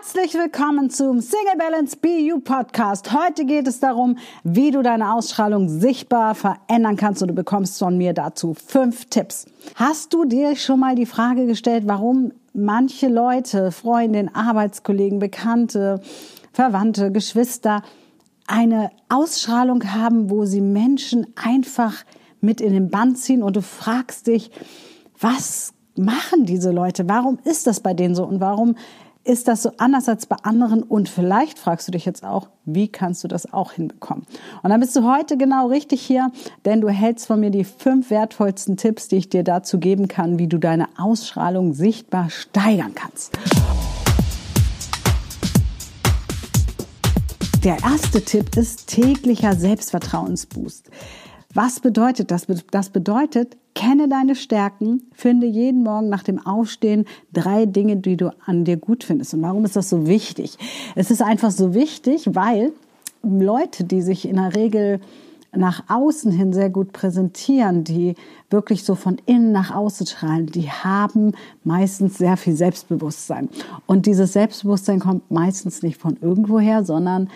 Herzlich willkommen zum Single Balance BU Podcast. Heute geht es darum, wie du deine Ausstrahlung sichtbar verändern kannst und du bekommst von mir dazu fünf Tipps. Hast du dir schon mal die Frage gestellt, warum manche Leute, Freundinnen, Arbeitskollegen, Bekannte, Verwandte, Geschwister eine Ausstrahlung haben, wo sie Menschen einfach mit in den Band ziehen und du fragst dich, was machen diese Leute? Warum ist das bei denen so und warum ist das so anders als bei anderen? Und vielleicht fragst du dich jetzt auch, wie kannst du das auch hinbekommen? Und dann bist du heute genau richtig hier, denn du hältst von mir die fünf wertvollsten Tipps, die ich dir dazu geben kann, wie du deine Ausstrahlung sichtbar steigern kannst. Der erste Tipp ist täglicher Selbstvertrauensboost. Was bedeutet das? Das bedeutet, kenne deine Stärken, finde jeden Morgen nach dem Aufstehen drei Dinge, die du an dir gut findest. Und warum ist das so wichtig? Es ist einfach so wichtig, weil Leute, die sich in der Regel nach außen hin sehr gut präsentieren, die wirklich so von innen nach außen strahlen, die haben meistens sehr viel Selbstbewusstsein. Und dieses Selbstbewusstsein kommt meistens nicht von irgendwoher, sondern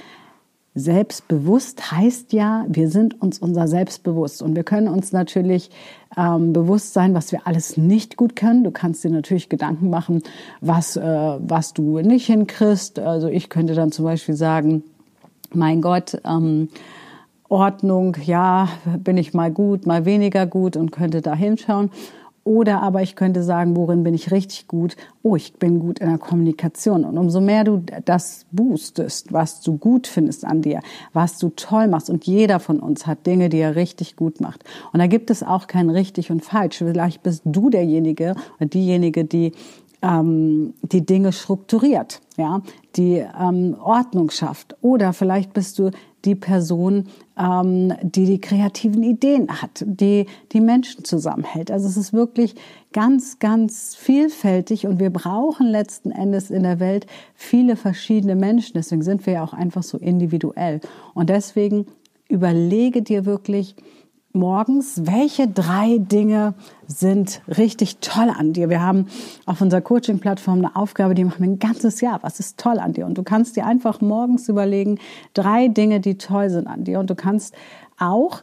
Selbstbewusst heißt ja, wir sind uns unser Selbstbewusst und wir können uns natürlich ähm, bewusst sein, was wir alles nicht gut können. Du kannst dir natürlich Gedanken machen, was, äh, was du nicht hinkriegst. Also ich könnte dann zum Beispiel sagen, mein Gott, ähm, Ordnung, ja, bin ich mal gut, mal weniger gut und könnte da hinschauen. Oder aber ich könnte sagen, worin bin ich richtig gut? Oh, ich bin gut in der Kommunikation. Und umso mehr du das boostest, was du gut findest an dir, was du toll machst. Und jeder von uns hat Dinge, die er richtig gut macht. Und da gibt es auch kein richtig und falsch. Vielleicht bist du derjenige oder diejenige, die ähm, die Dinge strukturiert, ja, die ähm, Ordnung schafft. Oder vielleicht bist du die Person, ähm, die die kreativen Ideen hat, die die Menschen zusammenhält. Also es ist wirklich ganz, ganz vielfältig und wir brauchen letzten Endes in der Welt viele verschiedene Menschen. Deswegen sind wir ja auch einfach so individuell. Und deswegen überlege dir wirklich, morgens, welche drei Dinge sind richtig toll an dir? Wir haben auf unserer Coaching-Plattform eine Aufgabe, die machen wir ein ganzes Jahr. Was ist toll an dir? Und du kannst dir einfach morgens überlegen, drei Dinge, die toll sind an dir. Und du kannst auch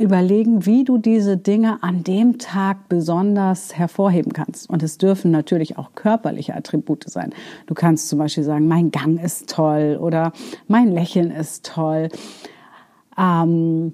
überlegen, wie du diese Dinge an dem Tag besonders hervorheben kannst. Und es dürfen natürlich auch körperliche Attribute sein. Du kannst zum Beispiel sagen, mein Gang ist toll oder mein Lächeln ist toll. Ähm,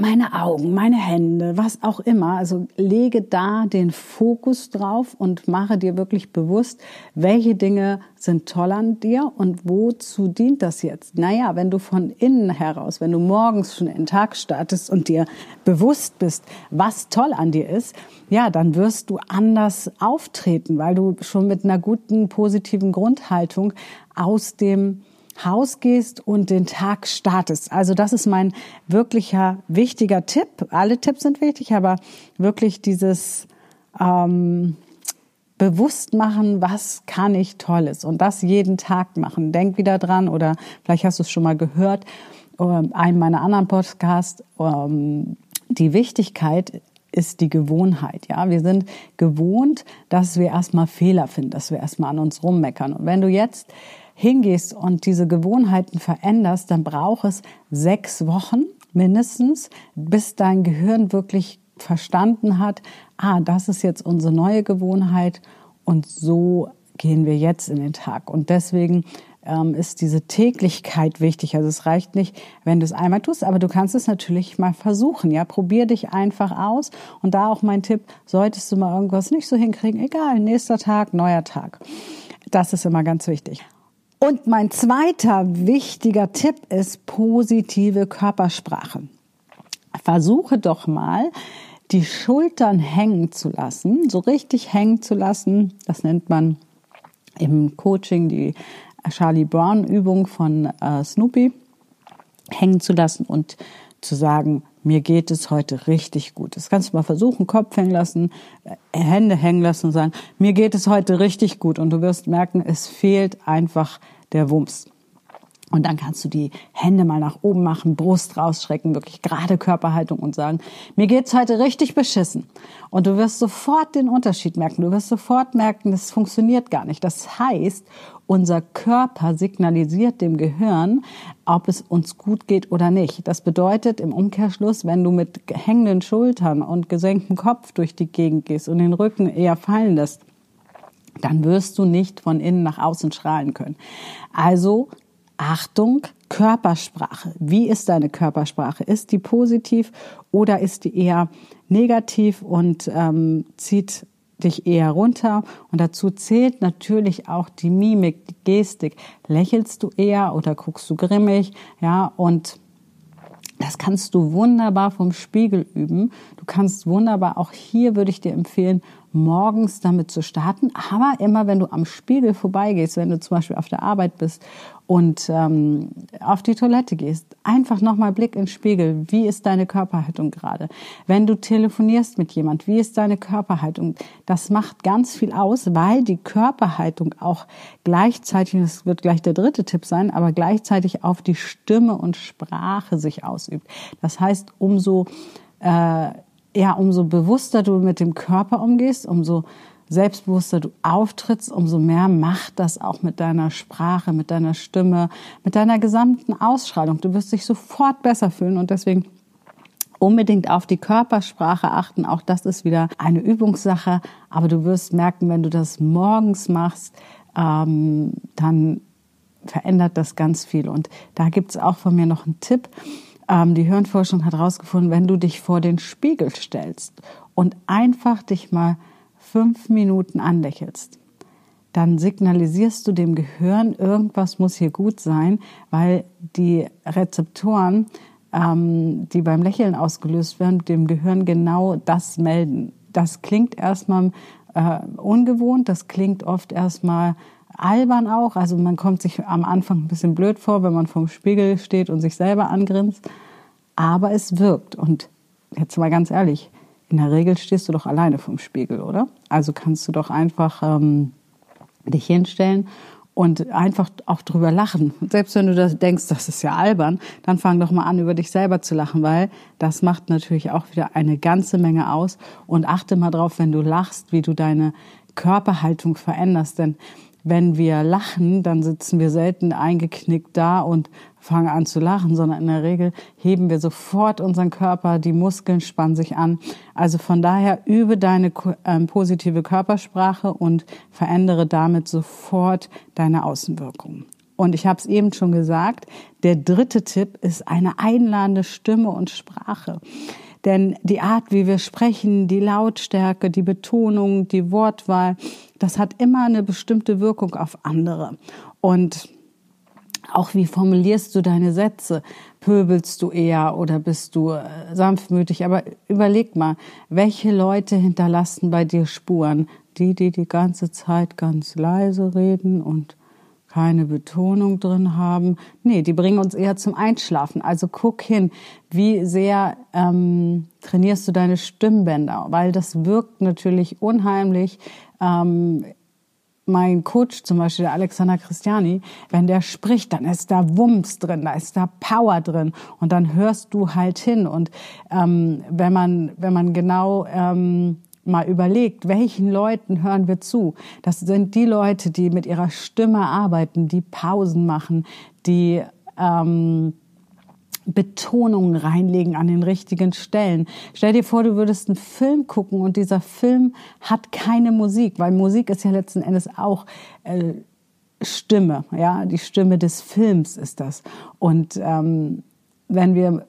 meine Augen, meine Hände, was auch immer. Also lege da den Fokus drauf und mache dir wirklich bewusst, welche Dinge sind toll an dir und wozu dient das jetzt? Naja, wenn du von innen heraus, wenn du morgens schon den Tag startest und dir bewusst bist, was toll an dir ist, ja, dann wirst du anders auftreten, weil du schon mit einer guten, positiven Grundhaltung aus dem Haus gehst und den Tag startest. Also das ist mein wirklicher wichtiger Tipp. Alle Tipps sind wichtig, aber wirklich dieses ähm, bewusst machen, was kann ich Tolles und das jeden Tag machen. Denk wieder dran oder vielleicht hast du es schon mal gehört, ähm, einen meiner anderen Podcasts, ähm, die Wichtigkeit ist die Gewohnheit. Ja, wir sind gewohnt, dass wir erstmal Fehler finden, dass wir erstmal an uns rummeckern. Und wenn du jetzt hingehst und diese Gewohnheiten veränderst, dann braucht es sechs Wochen mindestens, bis dein Gehirn wirklich verstanden hat, ah, das ist jetzt unsere neue Gewohnheit und so gehen wir jetzt in den Tag. Und deswegen ähm, ist diese Täglichkeit wichtig. Also es reicht nicht, wenn du es einmal tust, aber du kannst es natürlich mal versuchen. Ja, probier dich einfach aus. Und da auch mein Tipp: Solltest du mal irgendwas nicht so hinkriegen, egal, nächster Tag, neuer Tag. Das ist immer ganz wichtig. Und mein zweiter wichtiger Tipp ist positive Körpersprache. Versuche doch mal, die Schultern hängen zu lassen, so richtig hängen zu lassen. Das nennt man im Coaching die Charlie Brown Übung von äh, Snoopy. Hängen zu lassen und zu sagen, mir geht es heute richtig gut. Das kannst du mal versuchen, Kopf hängen lassen, äh, Hände hängen lassen und sagen, mir geht es heute richtig gut. Und du wirst merken, es fehlt einfach der Wumms. Und dann kannst du die Hände mal nach oben machen, Brust rausschrecken, wirklich gerade Körperhaltung und sagen, mir geht's heute richtig beschissen. Und du wirst sofort den Unterschied merken. Du wirst sofort merken, das funktioniert gar nicht. Das heißt, unser Körper signalisiert dem Gehirn, ob es uns gut geht oder nicht. Das bedeutet im Umkehrschluss, wenn du mit hängenden Schultern und gesenktem Kopf durch die Gegend gehst und den Rücken eher fallen lässt, dann wirst du nicht von innen nach außen strahlen können. Also Achtung, Körpersprache. Wie ist deine Körpersprache? Ist die positiv oder ist die eher negativ und ähm, zieht dich eher runter? Und dazu zählt natürlich auch die Mimik, die Gestik. Lächelst du eher oder guckst du grimmig? Ja, und das kannst du wunderbar vom Spiegel üben. Du kannst wunderbar, auch hier würde ich dir empfehlen, morgens damit zu starten. Aber immer, wenn du am Spiegel vorbeigehst, wenn du zum Beispiel auf der Arbeit bist und ähm, auf die Toilette gehst, einfach nochmal Blick ins Spiegel. Wie ist deine Körperhaltung gerade? Wenn du telefonierst mit jemand, wie ist deine Körperhaltung? Das macht ganz viel aus, weil die Körperhaltung auch gleichzeitig, das wird gleich der dritte Tipp sein, aber gleichzeitig auf die Stimme und Sprache sich ausübt. Das heißt, umso äh, ja, umso bewusster du mit dem Körper umgehst, umso selbstbewusster du auftrittst, umso mehr macht das auch mit deiner Sprache, mit deiner Stimme, mit deiner gesamten Ausstrahlung. Du wirst dich sofort besser fühlen und deswegen unbedingt auf die Körpersprache achten. Auch das ist wieder eine Übungssache. Aber du wirst merken, wenn du das morgens machst, ähm, dann verändert das ganz viel. Und da gibt's auch von mir noch einen Tipp. Ähm, die Hirnforschung hat herausgefunden, wenn du dich vor den Spiegel stellst und einfach dich mal fünf Minuten anlächelst, dann signalisierst du dem Gehirn, irgendwas muss hier gut sein, weil die Rezeptoren, ähm, die beim Lächeln ausgelöst werden, dem Gehirn genau das melden. Das klingt erstmal äh, ungewohnt, das klingt oft erstmal albern auch. Also man kommt sich am Anfang ein bisschen blöd vor, wenn man vorm Spiegel steht und sich selber angrinst. Aber es wirkt. Und jetzt mal ganz ehrlich, in der Regel stehst du doch alleine vorm Spiegel, oder? Also kannst du doch einfach ähm, dich hinstellen und einfach auch drüber lachen. Selbst wenn du das denkst, das ist ja albern, dann fang doch mal an, über dich selber zu lachen, weil das macht natürlich auch wieder eine ganze Menge aus. Und achte mal drauf, wenn du lachst, wie du deine Körperhaltung veränderst. Denn wenn wir lachen, dann sitzen wir selten eingeknickt da und fangen an zu lachen, sondern in der Regel heben wir sofort unseren Körper, die Muskeln spannen sich an. Also von daher übe deine äh, positive Körpersprache und verändere damit sofort deine Außenwirkung. Und ich habe es eben schon gesagt, der dritte Tipp ist eine einladende Stimme und Sprache. Denn die Art, wie wir sprechen, die Lautstärke, die Betonung, die Wortwahl, das hat immer eine bestimmte Wirkung auf andere. Und auch wie formulierst du deine Sätze? Pöbelst du eher oder bist du äh, sanftmütig? Aber überleg mal, welche Leute hinterlassen bei dir Spuren? Die, die die ganze Zeit ganz leise reden und keine Betonung drin haben. Nee, die bringen uns eher zum Einschlafen. Also guck hin, wie sehr ähm, trainierst du deine Stimmbänder, weil das wirkt natürlich unheimlich. Ähm, mein Coach zum Beispiel, der Alexander Christiani, wenn der spricht, dann ist da Wumms drin, da ist da Power drin und dann hörst du halt hin. Und ähm, wenn man wenn man genau ähm, mal überlegt, welchen Leuten hören wir zu? Das sind die Leute, die mit ihrer Stimme arbeiten, die Pausen machen, die ähm, Betonungen reinlegen an den richtigen Stellen. Stell dir vor, du würdest einen Film gucken und dieser Film hat keine Musik, weil Musik ist ja letzten Endes auch äh, Stimme, ja, die Stimme des Films ist das. Und ähm, wenn wir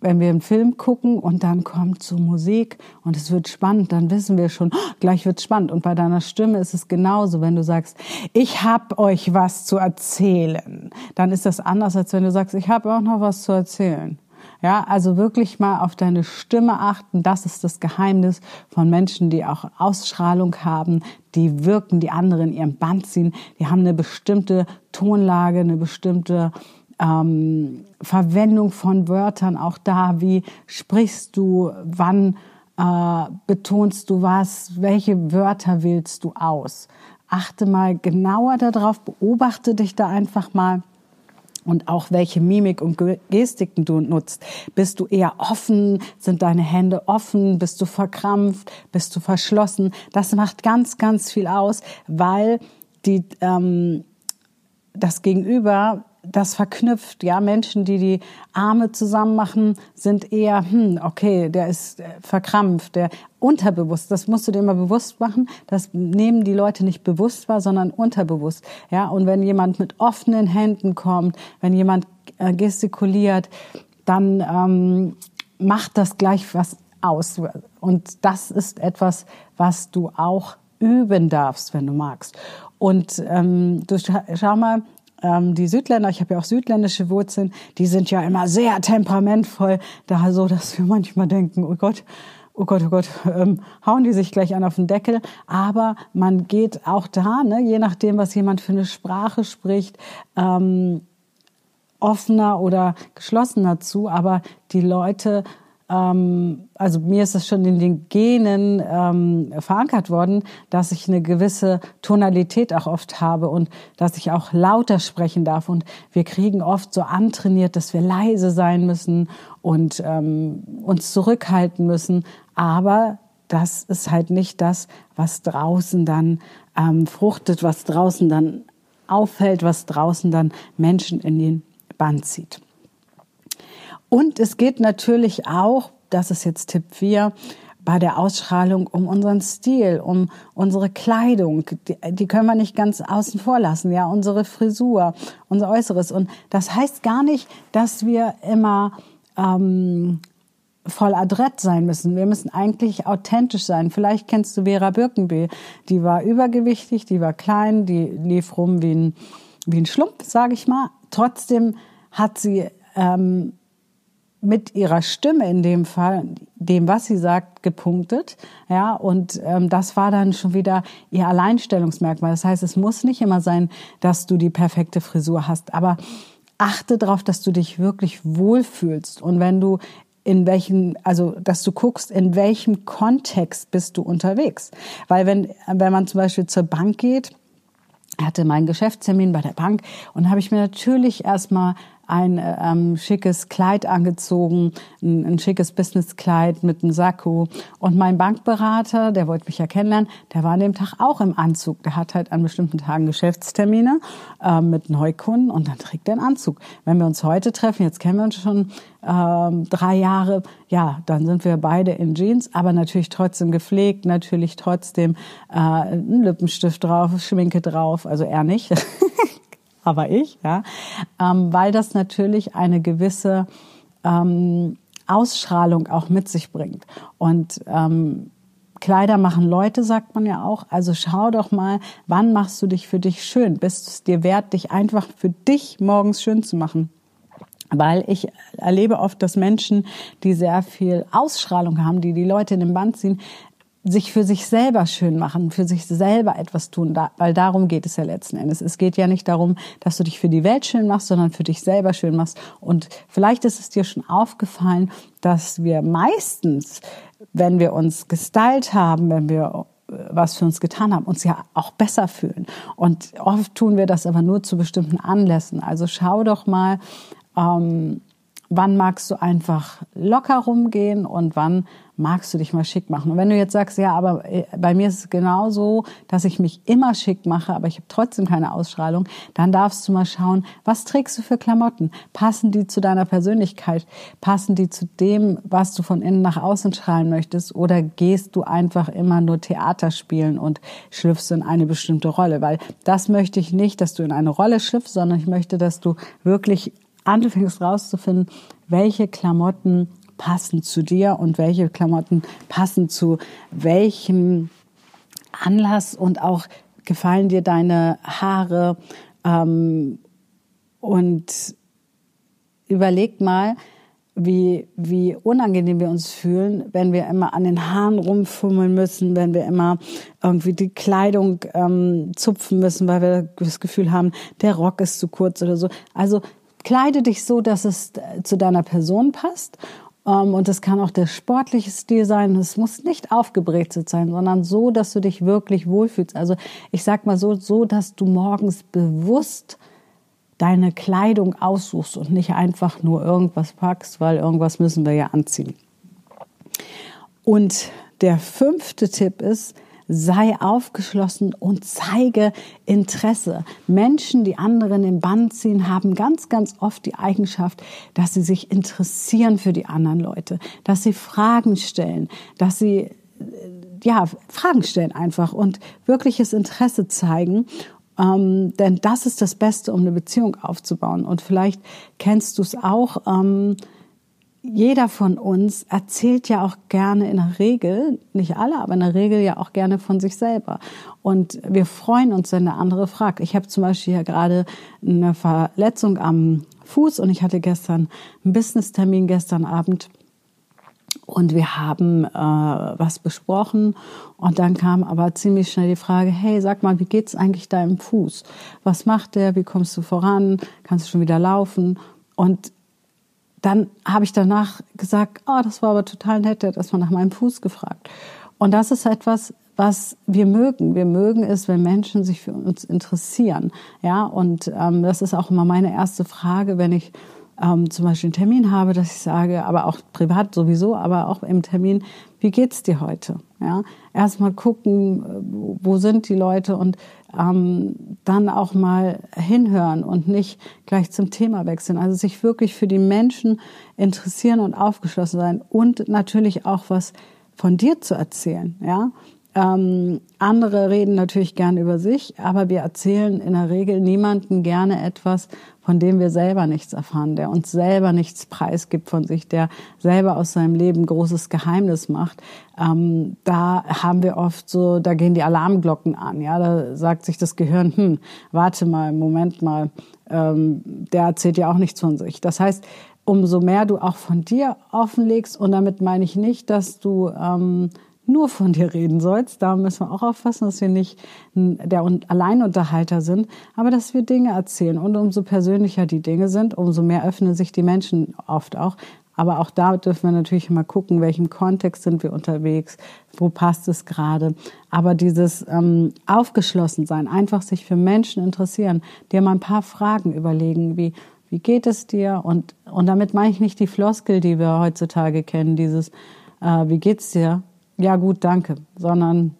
wenn wir einen Film gucken und dann kommt so Musik und es wird spannend, dann wissen wir schon, oh, gleich wird's spannend. Und bei deiner Stimme ist es genauso, wenn du sagst, ich hab euch was zu erzählen, dann ist das anders, als wenn du sagst, ich habe auch noch was zu erzählen. Ja, also wirklich mal auf deine Stimme achten. Das ist das Geheimnis von Menschen, die auch Ausstrahlung haben, die wirken, die anderen in ihrem Band ziehen. Die haben eine bestimmte Tonlage, eine bestimmte ähm, Verwendung von Wörtern auch da, wie sprichst du, wann äh, betonst du was, welche Wörter wählst du aus. Achte mal genauer darauf, beobachte dich da einfach mal und auch welche Mimik und Gestiken du nutzt. Bist du eher offen? Sind deine Hände offen? Bist du verkrampft? Bist du verschlossen? Das macht ganz, ganz viel aus, weil die ähm, das Gegenüber das verknüpft. Ja, Menschen, die die Arme zusammen machen, sind eher, hm, okay, der ist äh, verkrampft, der unterbewusst. Das musst du dir immer bewusst machen. Das nehmen die Leute nicht bewusst wahr, sondern unterbewusst. Ja, und wenn jemand mit offenen Händen kommt, wenn jemand äh, gestikuliert, dann ähm, macht das gleich was aus. Und das ist etwas, was du auch üben darfst, wenn du magst. Und ähm, du schau mal, ähm, die Südländer, ich habe ja auch südländische Wurzeln, die sind ja immer sehr temperamentvoll, da so, dass wir manchmal denken, oh Gott, oh Gott, oh Gott, ähm, hauen die sich gleich an auf den Deckel. Aber man geht auch da, ne, je nachdem, was jemand für eine Sprache spricht, ähm, offener oder geschlossener zu. Aber die Leute ähm, also mir ist es schon in den Genen ähm, verankert worden, dass ich eine gewisse Tonalität auch oft habe und dass ich auch lauter sprechen darf. Und wir kriegen oft so antrainiert, dass wir leise sein müssen und ähm, uns zurückhalten müssen. Aber das ist halt nicht das, was draußen dann ähm, fruchtet, was draußen dann auffällt, was draußen dann Menschen in den Band zieht. Und es geht natürlich auch, das ist jetzt Tipp 4, bei der Ausstrahlung um unseren Stil, um unsere Kleidung. Die, die, können wir nicht ganz außen vor lassen, ja, unsere Frisur, unser Äußeres. Und das heißt gar nicht, dass wir immer ähm, voll adrett sein müssen. Wir müssen eigentlich authentisch sein. Vielleicht kennst du Vera Birkenby. Die war übergewichtig, die war klein, die lief rum wie ein, wie ein Schlumpf, sage ich mal. Trotzdem hat sie ähm, mit ihrer Stimme in dem Fall, dem, was sie sagt, gepunktet. Ja, und ähm, das war dann schon wieder ihr Alleinstellungsmerkmal. Das heißt, es muss nicht immer sein, dass du die perfekte Frisur hast, aber achte darauf, dass du dich wirklich wohlfühlst. Und wenn du in welchem, also dass du guckst, in welchem Kontext bist du unterwegs. Weil wenn, wenn man zum Beispiel zur Bank geht, hatte meinen Geschäftstermin bei der Bank und habe ich mir natürlich erstmal ein ähm, schickes Kleid angezogen, ein, ein schickes Businesskleid mit einem Sakko. Und mein Bankberater, der wollte mich ja kennenlernen, der war an dem Tag auch im Anzug. Der hat halt an bestimmten Tagen Geschäftstermine äh, mit Neukunden und dann trägt er einen Anzug. Wenn wir uns heute treffen, jetzt kennen wir uns schon ähm, drei Jahre, ja, dann sind wir beide in Jeans, aber natürlich trotzdem gepflegt, natürlich trotzdem äh, ein Lippenstift drauf, Schminke drauf, also er nicht. aber ich, ja, ähm, weil das natürlich eine gewisse ähm, Ausstrahlung auch mit sich bringt. Und ähm, Kleider machen Leute, sagt man ja auch. Also schau doch mal, wann machst du dich für dich schön? Bist es dir wert, dich einfach für dich morgens schön zu machen? Weil ich erlebe oft, dass Menschen, die sehr viel Ausstrahlung haben, die die Leute in den Band ziehen, sich für sich selber schön machen, für sich selber etwas tun, da, weil darum geht es ja letzten Endes. Es geht ja nicht darum, dass du dich für die Welt schön machst, sondern für dich selber schön machst. Und vielleicht ist es dir schon aufgefallen, dass wir meistens, wenn wir uns gestylt haben, wenn wir äh, was für uns getan haben, uns ja auch besser fühlen. Und oft tun wir das aber nur zu bestimmten Anlässen. Also schau doch mal, ähm, wann magst du einfach locker rumgehen und wann magst du dich mal schick machen. Und wenn du jetzt sagst, ja, aber äh, bei mir ist es genau so, dass ich mich immer schick mache, aber ich habe trotzdem keine Ausstrahlung, dann darfst du mal schauen, was trägst du für Klamotten? Passen die zu deiner Persönlichkeit? Passen die zu dem, was du von innen nach außen strahlen möchtest? Oder gehst du einfach immer nur Theater spielen und schlüpfst in eine bestimmte Rolle? Weil das möchte ich nicht, dass du in eine Rolle schlüpfst, sondern ich möchte, dass du wirklich anfängst rauszufinden, welche Klamotten passen zu dir und welche Klamotten passen zu welchem Anlass und auch gefallen dir deine Haare ähm, und überleg mal, wie, wie unangenehm wir uns fühlen, wenn wir immer an den Haaren rumfummeln müssen, wenn wir immer irgendwie die Kleidung ähm, zupfen müssen, weil wir das Gefühl haben, der Rock ist zu kurz oder so. Also kleide dich so, dass es zu deiner Person passt ähm, und es kann auch der sportliche Stil sein. Es muss nicht aufgebrezelt sein, sondern so, dass du dich wirklich wohlfühlst. Also ich sag mal so, so, dass du morgens bewusst deine Kleidung aussuchst und nicht einfach nur irgendwas packst, weil irgendwas müssen wir ja anziehen. Und der fünfte Tipp ist, sei aufgeschlossen und zeige Interesse. Menschen, die anderen im Bann ziehen, haben ganz, ganz oft die Eigenschaft, dass sie sich interessieren für die anderen Leute, dass sie Fragen stellen, dass sie äh, ja, Fragen stellen einfach und wirkliches Interesse zeigen. Ähm, denn das ist das Beste, um eine Beziehung aufzubauen. Und vielleicht kennst du es auch. Ähm, jeder von uns erzählt ja auch gerne in der Regel, nicht alle, aber in der Regel ja auch gerne von sich selber. Und wir freuen uns, wenn der andere fragt. Ich habe zum Beispiel ja gerade eine Verletzung am Fuß und ich hatte gestern einen Business-Termin gestern Abend und wir haben äh, was besprochen und dann kam aber ziemlich schnell die Frage, hey, sag mal, wie geht's eigentlich deinem Fuß? Was macht der? Wie kommst du voran? Kannst du schon wieder laufen? Und dann habe ich danach gesagt, oh, das war aber total nett, der hat erstmal nach meinem Fuß gefragt. Und das ist etwas, was wir mögen. Wir mögen es, wenn Menschen sich für uns interessieren. Ja, und ähm, das ist auch immer meine erste Frage, wenn ich ähm, zum Beispiel einen Termin habe, dass ich sage, aber auch privat sowieso, aber auch im Termin, wie geht's dir heute? Ja, erstmal gucken, wo sind die Leute und ähm, dann auch mal hinhören und nicht gleich zum Thema wechseln. Also sich wirklich für die Menschen interessieren und aufgeschlossen sein und natürlich auch was von dir zu erzählen. Ja, ähm, andere reden natürlich gerne über sich, aber wir erzählen in der Regel niemanden gerne etwas, von dem wir selber nichts erfahren, der uns selber nichts preisgibt von sich, der selber aus seinem Leben großes Geheimnis macht. Ähm, da haben wir oft so, da gehen die Alarmglocken an. Ja, da sagt sich das Gehirn, hm, warte mal, Moment mal, ähm, der erzählt ja auch nichts von sich. Das heißt, umso mehr du auch von dir offenlegst, und damit meine ich nicht, dass du ähm, nur von dir reden sollst. Da müssen wir auch aufpassen, dass wir nicht der Alleinunterhalter sind, aber dass wir Dinge erzählen. Und umso persönlicher die Dinge sind, umso mehr öffnen sich die Menschen oft auch. Aber auch da dürfen wir natürlich mal gucken, welchem Kontext sind wir unterwegs, wo passt es gerade. Aber dieses ähm, aufgeschlossen sein, einfach sich für Menschen interessieren, dir mal ein paar Fragen überlegen, wie wie geht es dir? Und und damit meine ich nicht die Floskel, die wir heutzutage kennen, dieses äh, wie geht's dir? Ja gut, danke, sondern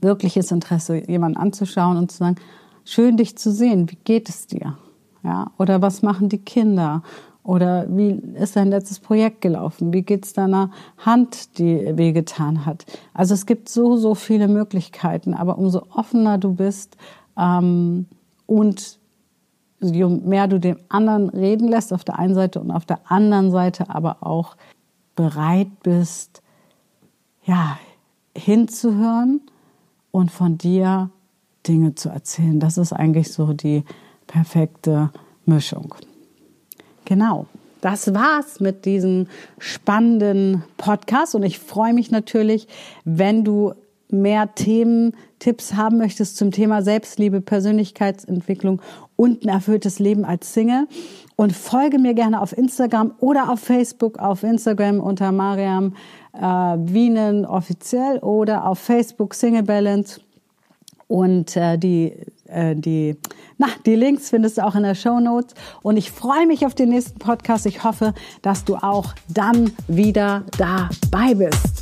wirkliches Interesse, jemanden anzuschauen und zu sagen, schön dich zu sehen, wie geht es dir? Ja, oder was machen die Kinder? Oder wie ist dein letztes Projekt gelaufen? Wie geht's deiner Hand, die wehgetan hat? Also es gibt so, so viele Möglichkeiten, aber umso offener du bist ähm, und je mehr du dem anderen reden lässt auf der einen Seite und auf der anderen Seite aber auch bereit bist, ja, hinzuhören und von dir Dinge zu erzählen. Das ist eigentlich so die perfekte Mischung. Genau. Das war's mit diesem spannenden Podcast und ich freue mich natürlich, wenn du mehr Themen, Tipps haben möchtest zum Thema Selbstliebe, Persönlichkeitsentwicklung und ein erfülltes Leben als Single. Und folge mir gerne auf Instagram oder auf Facebook, auf Instagram unter Mariam äh, Wienen offiziell oder auf Facebook Single Balance. Und äh, die, äh, die, na, die Links findest du auch in der Show Notes. Und ich freue mich auf den nächsten Podcast. Ich hoffe, dass du auch dann wieder dabei bist.